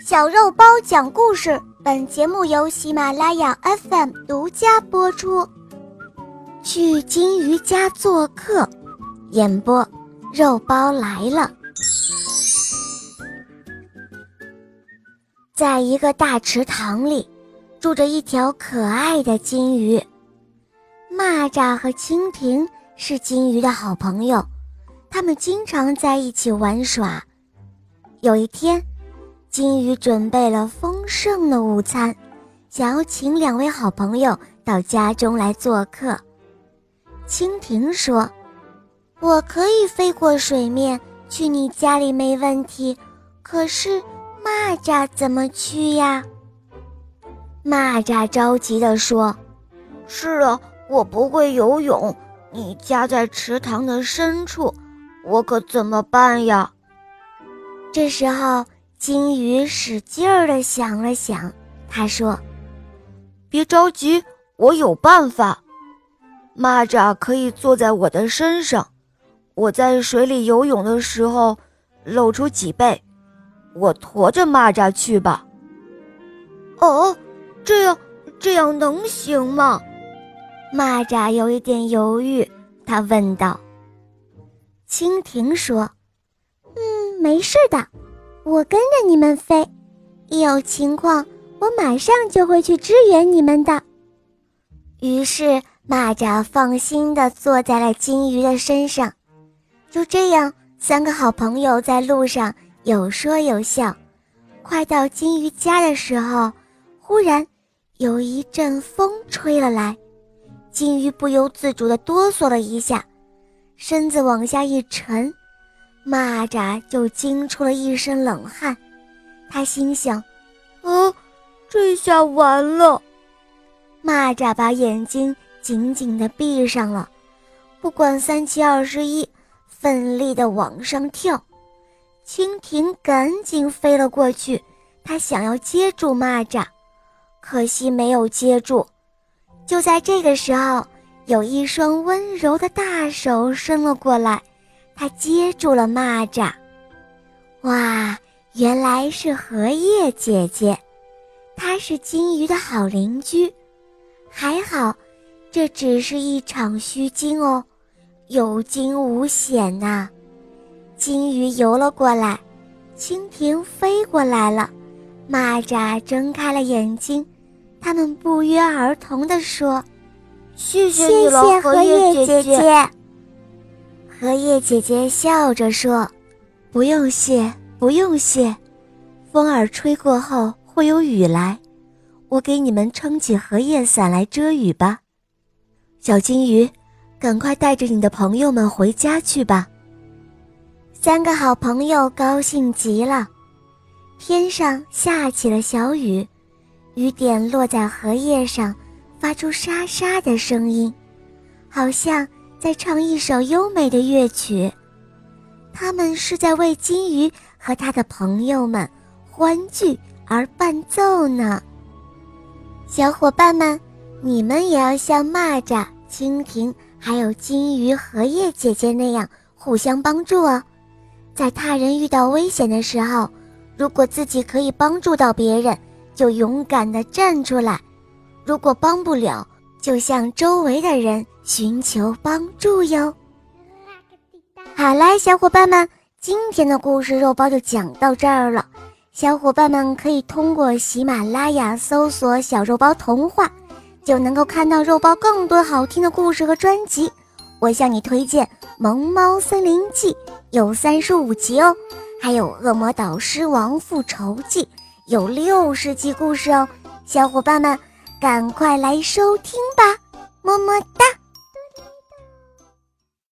小肉包讲故事，本节目由喜马拉雅 FM 独家播出。去金鱼家做客，演播肉包来了。在一个大池塘里，住着一条可爱的金鱼。蚂蚱和蜻蜓是金鱼的好朋友，他们经常在一起玩耍。有一天，金鱼准备了丰盛的午餐，想要请两位好朋友到家中来做客。蜻蜓说：“我可以飞过水面去你家里没问题，可是蚂蚱怎么去呀？”蚂蚱着急地说：“是啊，我不会游泳，你家在池塘的深处，我可怎么办呀？”这时候。金鱼使劲儿地想了想，他说：“别着急，我有办法。蚂蚱可以坐在我的身上，我在水里游泳的时候露出脊背，我驮着蚂蚱去吧。”哦，这样这样能行吗？蚂蚱有一点犹豫，他问道。蜻蜓说：“嗯，没事的。”我跟着你们飞，一有情况，我马上就会去支援你们的。于是蚂蚱放心地坐在了金鱼的身上。就这样，三个好朋友在路上有说有笑。快到金鱼家的时候，忽然有一阵风吹了来，金鱼不由自主地哆嗦了一下，身子往下一沉。蚂蚱就惊出了一身冷汗，他心想：“啊，这下完了！”蚂蚱把眼睛紧紧地闭上了，不管三七二十一，奋力地往上跳。蜻蜓赶紧飞了过去，它想要接住蚂蚱，可惜没有接住。就在这个时候，有一双温柔的大手伸了过来。他接住了蚂蚱，哇，原来是荷叶姐姐，她是金鱼的好邻居。还好，这只是一场虚惊哦，有惊无险呐。金鱼游了过来，蜻蜓飞过来了，蚂蚱睁开了眼睛，他们不约而同地说：“谢谢你了，荷叶姐姐。”荷叶姐姐笑着说：“不用谢，不用谢。风儿吹过后会有雨来，我给你们撑起荷叶伞来遮雨吧。小金鱼，赶快带着你的朋友们回家去吧。”三个好朋友高兴极了。天上下起了小雨，雨点落在荷叶上，发出沙沙的声音，好像……在唱一首优美的乐曲，他们是在为金鱼和他的朋友们欢聚而伴奏呢。小伙伴们，你们也要像蚂蚱、蜻蜓还有金鱼、荷叶姐姐那样互相帮助哦。在他人遇到危险的时候，如果自己可以帮助到别人，就勇敢地站出来；如果帮不了，就向周围的人寻求帮助哟。好啦，小伙伴们，今天的故事肉包就讲到这儿了。小伙伴们可以通过喜马拉雅搜索“小肉包童话”，就能够看到肉包更多好听的故事和专辑。我向你推荐《萌猫森林记》，有三十五集哦；还有《恶魔导师王复仇记》，有六十集故事哦。小伙伴们。赶快来收听吧，么么。